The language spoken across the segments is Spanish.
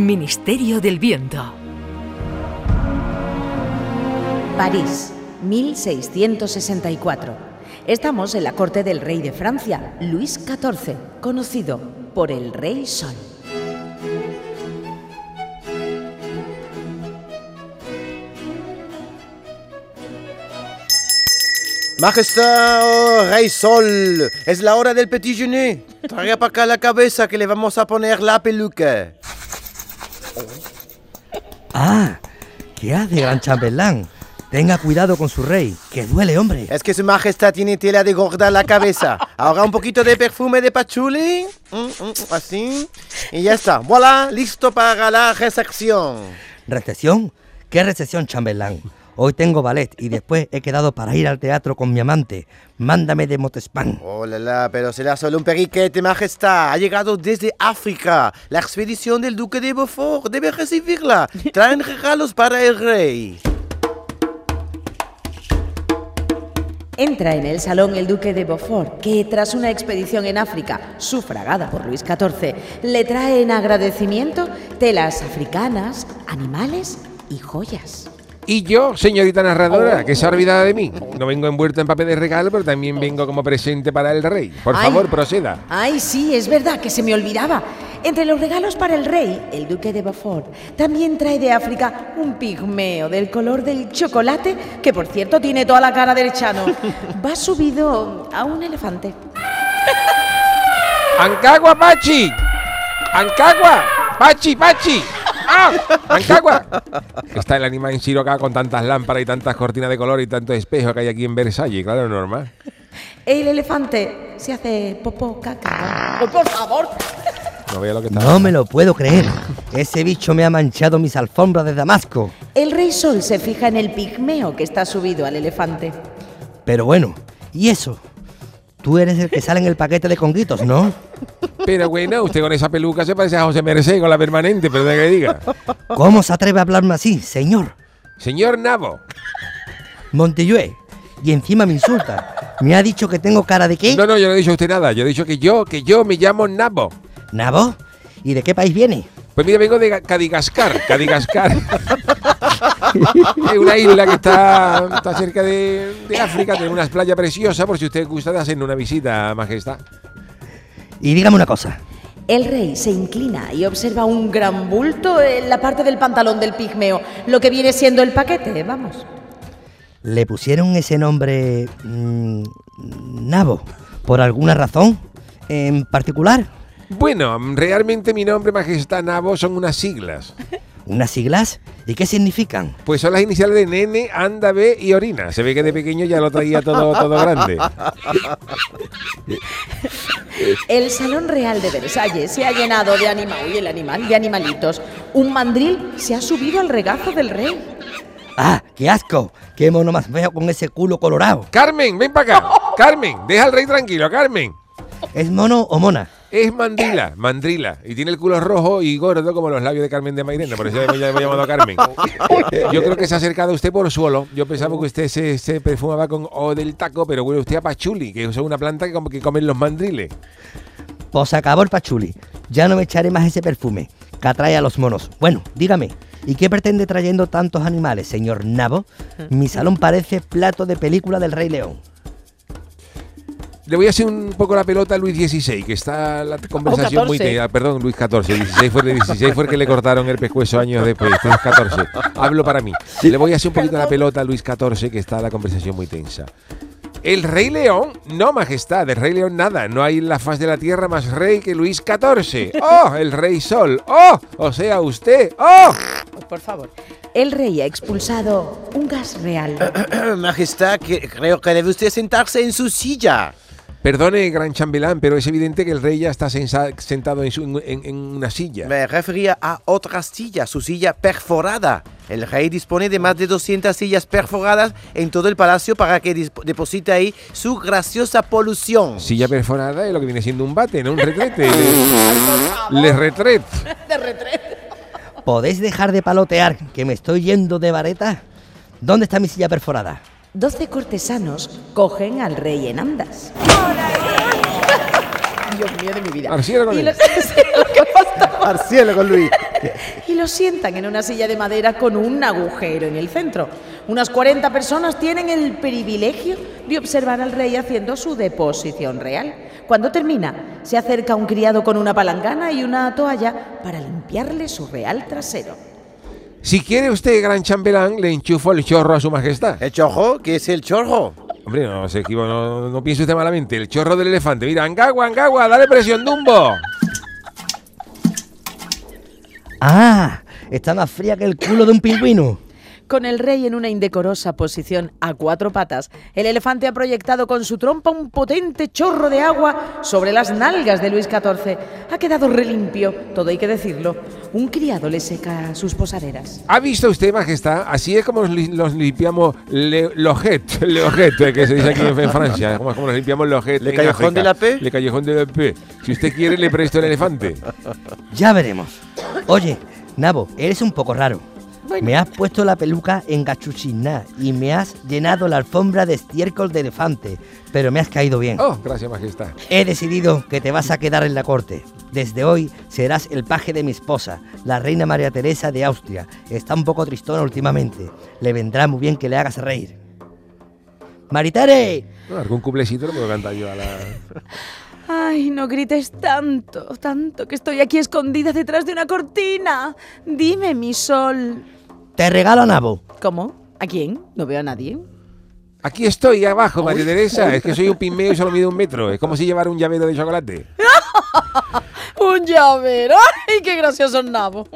El Ministerio del Viento. París, 1664. Estamos en la corte del rey de Francia, Luis XIV, conocido por el Rey Sol. Majestad, oh, Rey Sol, es la hora del petit déjeuner. Traiga para acá la cabeza que le vamos a poner la peluca. Ah, ¿qué hace, gran chambelán? Tenga cuidado con su rey, que duele, hombre. Es que su majestad tiene tela de gorda en la cabeza. Ahora un poquito de perfume de pachuli. Mm, mm, así. Y ya está. Voilà, listo para la recepción. ¿Recepción? ¿Qué recepción, chambelán? Hoy tengo ballet y después he quedado para ir al teatro con mi amante. Mándame de Motespan. Oh, la, la, pero será solo un periquete, majestad. Ha llegado desde África. La expedición del duque de Beaufort. Debe recibirla. Traen regalos para el rey. Entra en el salón el duque de Beaufort, que tras una expedición en África, sufragada por Luis XIV, le trae en agradecimiento telas africanas, animales y joyas. Y yo, señorita narradora, que se ha olvidado de mí. No vengo envuelto en papel de regalo, pero también vengo como presente para el rey. Por Ay. favor, proceda. Ay, sí, es verdad que se me olvidaba. Entre los regalos para el rey, el duque de Beaufort también trae de África un pigmeo del color del chocolate, que por cierto tiene toda la cara del chano. Va subido a un elefante. ¡Ancagua, Pachi! ¡Ancagua! ¡Pachi, Pachi! ¡Ah! ¡Ancagua! Está el animal en Siroca con tantas lámparas y tantas cortinas de color y tantos espejos que hay aquí en Versalles, claro, normal. El elefante se hace popó caca. Oh, por favor. No veo lo que está. No me lo puedo creer. Ese bicho me ha manchado mis alfombras de Damasco. El rey sol se fija en el pigmeo que está subido al elefante. Pero bueno, ¿y eso? Tú eres el que sale en el paquete de conguitos, ¿no? Pero bueno, usted con esa peluca se parece a José Merced con la permanente, pero de que diga. ¿Cómo se atreve a hablarme así, señor? Señor Nabo, Montellue. Y encima me insulta. ¿Me ha dicho que tengo cara de qué? No, no, yo no he dicho a usted nada. Yo he dicho que yo, que yo me llamo Nabo. ¿Nabo? ¿Y de qué país viene? Pues mira, vengo de Ga- Cadigascar. Cadigascar. es una isla que está, está cerca de, de África, tiene unas playas preciosas, por si usted gusta de hacer una visita, majestad. Y dígame una cosa. El rey se inclina y observa un gran bulto en la parte del pantalón del pigmeo, lo que viene siendo el paquete, vamos. ¿Le pusieron ese nombre... mm, Nabo? ¿Por alguna razón? ¿En particular? Bueno, realmente mi nombre, majestad Nabo, son unas siglas. ¿Unas siglas? ¿Y qué significan? Pues son las iniciales de nene, anda, ve y orina. Se ve que de pequeño ya lo traía todo, todo grande. El salón real de Versalles se ha llenado de animal, y el animal, de animalitos. Un mandril se ha subido al regazo del rey. ¡Ah, qué asco! ¡Qué mono más feo con ese culo colorado! Carmen, ven para acá. Carmen, deja al rey tranquilo, Carmen. ¿Es mono o mona? Es mandrila, mandrila. Y tiene el culo rojo y gordo como los labios de Carmen de Mairena. Por eso ya hemos llamado a Carmen. Yo creo que se ha acercado usted por suelo. Yo pensaba que usted se, se perfumaba con O del taco, pero huele usted a pachuli, que es una planta que, como que comen los mandriles. Pues acabó el pachuli. Ya no me echaré más ese perfume que atrae a los monos. Bueno, dígame, ¿y qué pretende trayendo tantos animales, señor Nabo? Mi salón parece plato de película del Rey León. Le voy a hacer un poco la pelota a Luis XVI, que está la conversación muy 14. tensa. Perdón, Luis XIV. 16 fue, el 16 fue el que le cortaron el pescuezo años después. Luis XIV. Hablo para mí. Le voy a hacer un poquito la pelota a Luis XIV, que está la conversación muy tensa. El Rey León, no, majestad, del Rey León nada. No hay en la faz de la tierra más rey que Luis XIV. ¡Oh, el Rey Sol! ¡Oh, o sea, usted! ¡Oh! Pues por favor. El rey ha expulsado un gas real. majestad, que- creo que debe usted sentarse en su silla. Perdone, gran chambelán, pero es evidente que el rey ya está sentado en, su- en- en una silla. Me refería a otra silla, su silla perforada. El rey dispone de más de 200 sillas perforadas en todo el palacio para que deposite ahí su graciosa polución. Silla perforada es lo que viene siendo un bate, ¿no? Un retrete. Le, le retret. ¿Podéis dejar de palotear que me estoy yendo de vareta? ¿Dónde está mi silla perforada? Doce cortesanos cogen al rey en andas. Dios mío de mi vida. Al cielo con Y él. los- sí, lo que faltaba. Al cielo con Luis. y lo sientan en una silla de madera con un agujero en el centro. Unas 40 personas tienen el privilegio de observar al rey haciendo su deposición real. Cuando termina, se acerca un criado con una palangana y una toalla para limpiarle su real trasero. Si quiere usted, gran chambelán, le enchufo el chorro a su majestad. ¿El chorro? ¿Qué es el chorro? Hombre, no se equivoca, no, no piense usted malamente. El chorro del elefante. Mira, Angagua, Angagua, dale presión, Dumbo. Ah, está más fría que el culo de un pingüino. Con el rey en una indecorosa posición a cuatro patas, el elefante ha proyectado con su trompa un potente chorro de agua sobre las nalgas de Luis XIV. Ha quedado relimpio, todo hay que decirlo. Un criado le seca sus posaderas. ¿Ha visto usted, majestad? Así es como los limpiamos le, lojet, le ojet, eh, que se dice aquí en, Francia. Como, como nos limpiamos lojet. ¿Le callejón África. de la P? Le callejón de la P. Si usted quiere, le presto el elefante. Ya veremos. Oye, Nabo, eres un poco raro. Me has puesto la peluca en gachuchiná y me has llenado la alfombra de estiércol de elefante, pero me has caído bien. Oh, gracias, majestad. He decidido que te vas a quedar en la corte. Desde hoy serás el paje de mi esposa, la reina María Teresa de Austria. Está un poco tristona últimamente. Le vendrá muy bien que le hagas reír. ¡Maritere! No, algún cuplecito lo puedo cantar yo a la... Ay, no grites tanto, tanto, que estoy aquí escondida detrás de una cortina. Dime, mi sol. Te regalo a Nabo. ¿Cómo? ¿A quién? No veo a nadie. Aquí estoy, abajo, María Teresa. Es que soy un pimeo y solo mido un metro. Es como si llevara un llavero de chocolate. Un llavero. ¡Ay, qué gracioso nabo!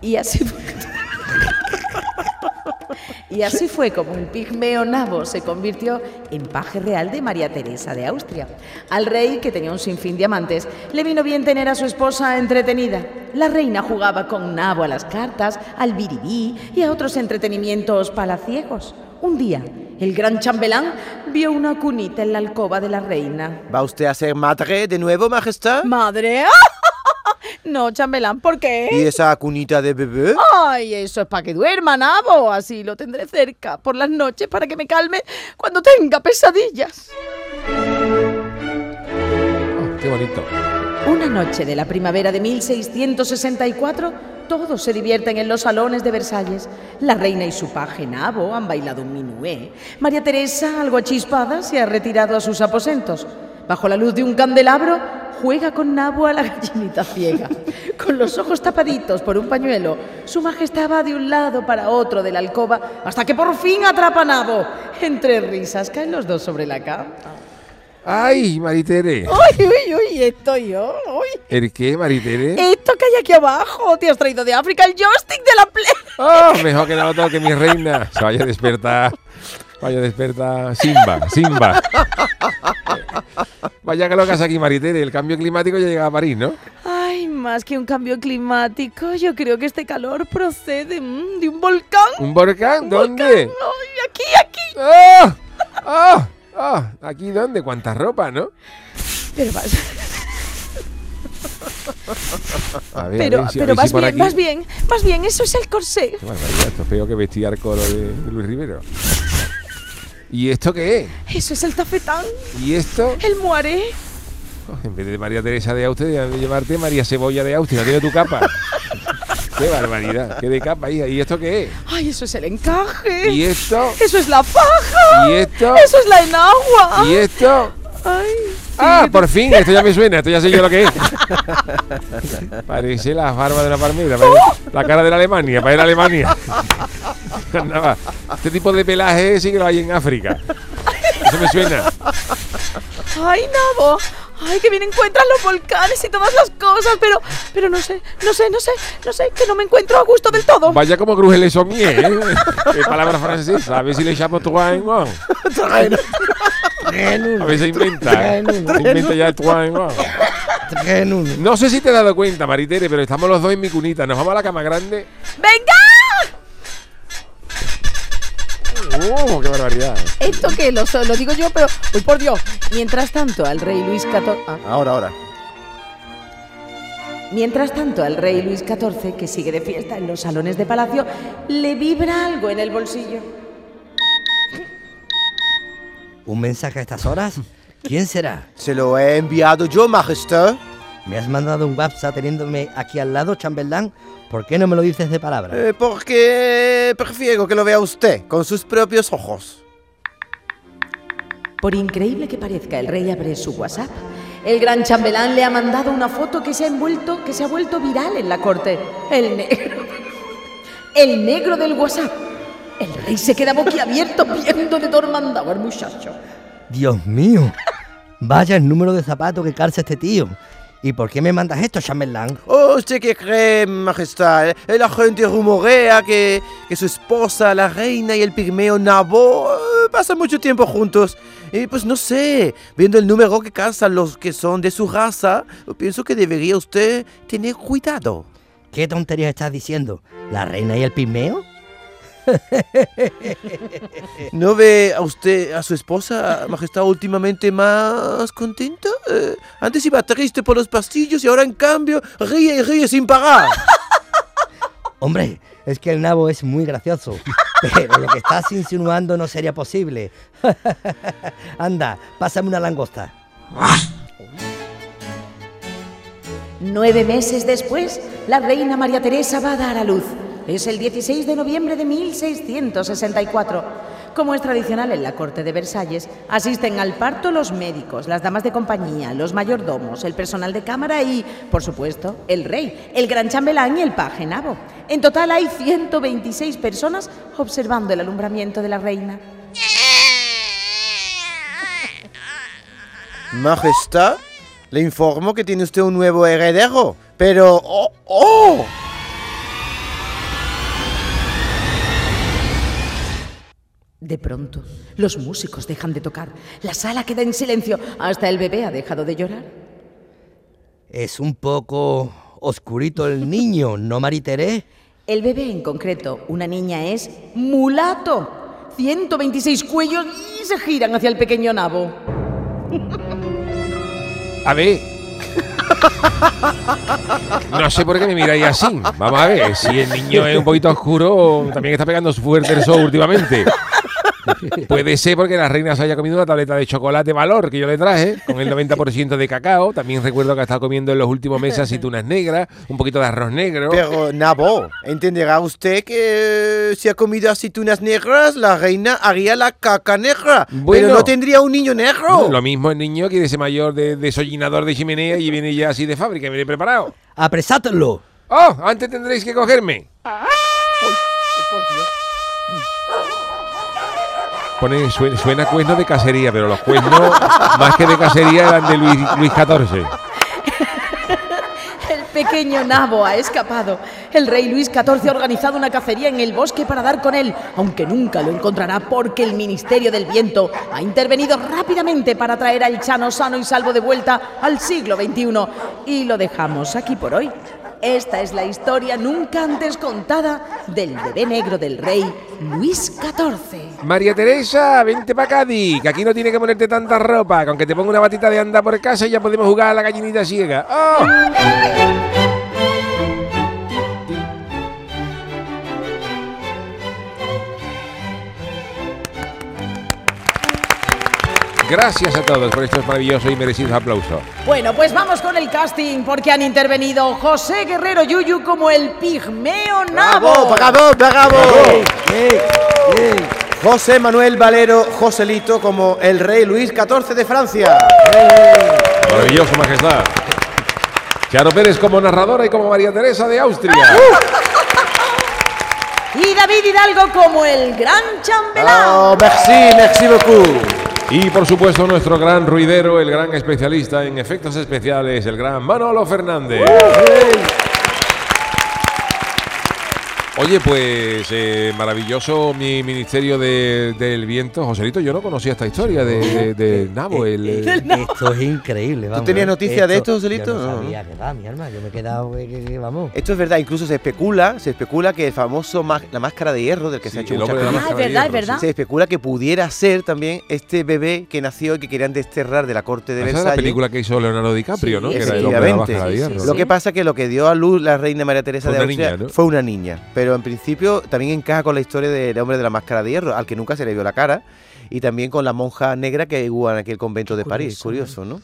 Y así fue. Y así fue como un pigmeo nabo se convirtió en paje real de María Teresa de Austria. Al rey, que tenía un sinfín de amantes, le vino bien tener a su esposa entretenida. La reina jugaba con nabo a las cartas, al biribí y a otros entretenimientos palaciegos. Un día, el gran chambelán vio una cunita en la alcoba de la reina. ¿Va usted a ser madre de nuevo, majestad? ¡Madre! No, chambelán, ¿por qué? ¿Y esa cunita de bebé? Ay, eso es para que duerma, nabo. Así lo tendré cerca por las noches para que me calme cuando tenga pesadillas. Oh, qué bonito. Una noche de la primavera de 1664, todos se divierten en los salones de Versalles. La reina y su paje Nabo han bailado un minué. María Teresa, algo achispada, se ha retirado a sus aposentos. Bajo la luz de un candelabro, juega con Nabo a la gallinita ciega. Con los ojos tapaditos por un pañuelo, su majestad va de un lado para otro de la alcoba hasta que por fin atrapa a Nabo. Entre risas caen los dos sobre la cama. ¡Ay, Maritere! ¡Uy, uy, uy! Estoy yo. uy. ¿El qué, Maritere? Esto que hay aquí abajo, te has traído de África el joystick de la Play. ¡Oh, mejor que no lo toque mi reina! Se vaya a despertar. Vaya a despertar. Simba, Simba. Vaya que lo que hace aquí, Maritere. El cambio climático ya llega a París, ¿no? Ay, más que un cambio climático, yo creo que este calor procede mm, de un volcán. ¿Un volcán? Un ¿Dónde? volcán. Aquí, aquí. ¡Ah! ¡Ah! ¡Ah! ¿Aquí dónde? ¿Cuánta ropa, no? Pero vas, A ver, pero, a pero ver si vas por bien, aquí- vas bien, vas bien, eso es el corsé. Qué barbaridad, esto es peor que vestir al coro de Luis Rivero. ¿Y esto qué es? Eso es el tafetán, ¿Y esto? el muaré. Oh, en vez de María Teresa de Austria, de llevarte María Cebolla de Austria. Tiene tu capa. ¡Qué barbaridad! ¿Qué de capa, hija? ¿Y esto qué es? Ay, eso es el encaje. ¿Y esto? Eso es la faja. ¿Y esto? Eso es la enagua. ¿Y esto? Ay. ¡Ah, por fin! Esto ya me suena, esto ya sé yo lo que es. Parece la barba de la palmera, parece la cara de la Alemania, para ir a Alemania. Nada, este tipo de pelaje sí que lo hay en África. Eso me suena. Ay, Nabo. Ay, que bien encuentran los volcanes y todas las cosas, pero, pero no sé, no sé, no sé, no sé, que no me encuentro a gusto del todo. Vaya como cruje le sommier, ¿eh? Qué palabra francesa. A ver si le llamo trois en un. A ver si inventa. ¿eh? Se inventa ya. Traen uno. No sé si te has dado cuenta, Maritere, pero estamos los dos en mi cunita. Nos vamos a la cama grande. ¡Venga! ¡Oh, qué barbaridad! Esto que lo, lo digo yo, pero, uy, por Dios. Mientras tanto, al rey Luis XIV. ah. Ahora, ahora. Mientras tanto, al rey Luis XIV, que sigue de fiesta en los salones de palacio, le vibra algo en el bolsillo. ¿Un mensaje a estas horas? ¿Quién será? Se lo he enviado yo, majestad. Me has mandado un WhatsApp teniéndome aquí al lado, chambelán. ¿Por qué no me lo dices de palabra? Eh, porque prefiero que lo vea usted con sus propios ojos. Por increíble que parezca, el rey abre su WhatsApp. El gran chambelán le ha mandado una foto que se ha envuelto, que se ha vuelto viral en la corte. El negro. El negro del WhatsApp. El rey se queda boquiabierto viendo de mandado al muchacho. Dios mío. Vaya el número de zapatos que calza este tío. ¿Y por qué me mandas esto, chambelán? Oh, ¿usted qué cree, majestad? La gente rumorea que, que su esposa, la reina y el pigmeo Nabo eh, pasan mucho tiempo juntos. Y pues no sé, viendo el número que calzan los que son de su raza, pienso que debería usted tener cuidado. ¿Qué tonterías estás diciendo? ¿La reina y el pigmeo? ¿No ve a usted, a su esposa, majestad, últimamente más contenta? Eh, antes iba triste por los pasillos y ahora en cambio ríe y ríe sin parar. Hombre, es que el nabo es muy gracioso. Pero lo que estás insinuando no sería posible. Anda, pásame una langosta. Nueve meses después, la reina María Teresa va a dar a luz. Es el 16 de noviembre de 1664. Como es tradicional en la corte de Versalles, asisten al parto los médicos, las damas de compañía, los mayordomos, el personal de cámara y, por supuesto, el rey, el gran chambelán y el paje nabo. En total hay 126 personas observando el alumbramiento de la reina. Majestad, le informo que tiene usted un nuevo heredero, pero... ¡Oh! oh! De pronto, los músicos dejan de tocar, la sala queda en silencio, hasta el bebé ha dejado de llorar. Es un poco oscurito el niño, ¿no, Maritere? El bebé en concreto, una niña, es mulato. 126 cuellos y se giran hacia el pequeño nabo. A ver. No sé por qué me miráis así. Vamos a ver, si el niño es un poquito oscuro, también está pegando su fuerte el sol últimamente. Puede ser porque la reina se haya comido una tableta de chocolate valor que yo le traje, con el 90% de cacao. También recuerdo que ha estado comiendo en los últimos meses aceitunas negras, un poquito de arroz negro. Pero, Nabo, entenderá usted que si ha comido aceitunas negras, la reina haría la caca negra. Bueno. pero no tendría un niño negro. Lo mismo el niño quiere ser mayor de desollinador de chimenea y viene ya así de fábrica, viene preparado. ¡Apresátelo! ¡Oh! Antes tendréis que cogerme. Pone, suena, suena cuerno de cacería, pero los cuernos más que de cacería eran de Luis, Luis XIV. El pequeño nabo ha escapado. El rey Luis XIV ha organizado una cacería en el bosque para dar con él, aunque nunca lo encontrará porque el Ministerio del Viento ha intervenido rápidamente para traer al Chano sano y salvo de vuelta al siglo XXI. Y lo dejamos aquí por hoy. Esta es la historia nunca antes contada del bebé negro del rey Luis XIV. María Teresa, vente para Cádiz, que aquí no tiene que ponerte tanta ropa. Con que te ponga una batita de anda por casa y ya podemos jugar a la gallinita ciega. ¡Oh! Gracias a todos por estos maravillosos y merecidos aplausos. Bueno, pues vamos con el casting porque han intervenido José Guerrero Yuyu como el pigmeo nabo. ¡Bravo, bravo, bravo! José Manuel Valero Joselito como el rey Luis XIV de Francia. Maravilloso, majestad. Charo Pérez como narradora y como María Teresa de Austria. Y David Hidalgo como el gran chambelán. Oh, merci, merci beaucoup. Y por supuesto nuestro gran ruidero, el gran especialista en efectos especiales, el gran Manolo Fernández. Oye, pues eh, maravilloso mi Ministerio de- del Viento. Joselito, yo no conocía esta historia de, de- de Nabo. el- el- Esto es increíble, vamos. tenías noticia de esto, Joselito? Yo no No, sabía que va, mi alma. Yo me he quedado, que, que- que vamos. Esto es verdad, incluso se especula, se especula que el famoso la máscara de hierro del que se ha hecho mucha Ah, es verdad, es verdad. se especula que pudiera ser también este bebé que nació y que querían desterrar de la corte de Esa es la Versalles. película que hizo Leonardo DiCaprio, Sí, ¿no? Que era el hombre de la máscara de Sí, sí, hierro. sí. Lo que pasa que lo que dio a luz la reina María Teresa Fue de Austria niña, ¿no? fue una niña, pero en principio también encaja con la historia del hombre de la máscara de hierro, al que nunca se le vio la cara, y también con la monja negra que hubo en aquel convento de París. Curioso, ¿no?